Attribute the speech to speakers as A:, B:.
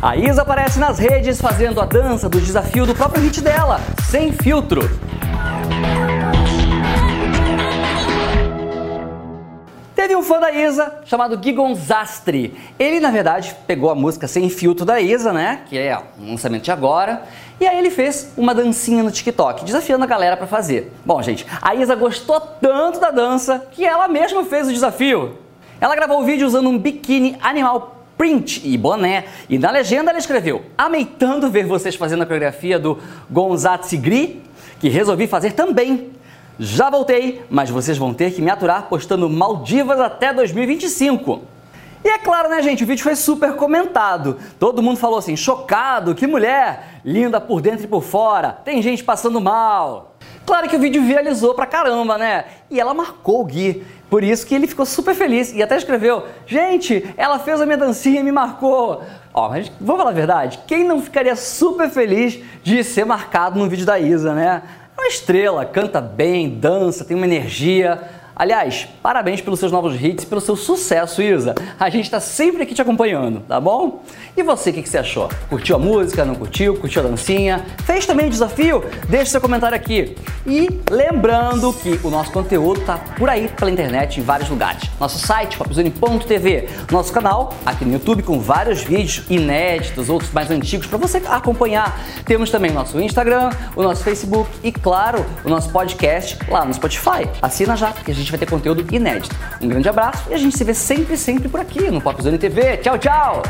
A: A Isa aparece nas redes fazendo a dança do desafio do próprio hit dela, Sem Filtro. Teve um fã da Isa chamado Gui Gonzastri. Ele, na verdade, pegou a música Sem Filtro da Isa, né? Que é um lançamento de agora. E aí ele fez uma dancinha no TikTok, desafiando a galera para fazer. Bom, gente, a Isa gostou tanto da dança que ela mesma fez o desafio. Ela gravou o vídeo usando um biquíni animal print e boné. E na legenda ela escreveu: Amei tanto ver vocês fazendo a coreografia do Gonzatsigri que resolvi fazer também. Já voltei, mas vocês vão ter que me aturar postando Maldivas até 2025. E é claro, né, gente? O vídeo foi super comentado. Todo mundo falou assim: chocado, que mulher, linda por dentro e por fora, tem gente passando mal. Claro que o vídeo viralizou pra caramba, né? E ela marcou o Gui. Por isso que ele ficou super feliz e até escreveu: Gente, ela fez a minha dancinha e me marcou. Ó, mas vamos falar a verdade: quem não ficaria super feliz de ser marcado no vídeo da Isa, né? É uma estrela, canta bem, dança, tem uma energia. Aliás, parabéns pelos seus novos hits e pelo seu sucesso, Isa. A gente está sempre aqui te acompanhando, tá bom? E você, o que, que, você achou? Curtiu a música? Não curtiu? Curtiu a dancinha? Fez também o desafio? Deixe seu comentário aqui. E lembrando que o nosso conteúdo tá por aí pela internet em vários lugares. Nosso site, popzone.tv, nosso canal aqui no YouTube com vários vídeos inéditos, outros mais antigos para você acompanhar. Temos também nosso Instagram, o nosso Facebook e, claro, o nosso podcast lá no Spotify. Assina já que a gente vai ter conteúdo inédito. Um grande abraço e a gente se vê sempre, sempre por aqui no Popzone TV. Tchau, tchau!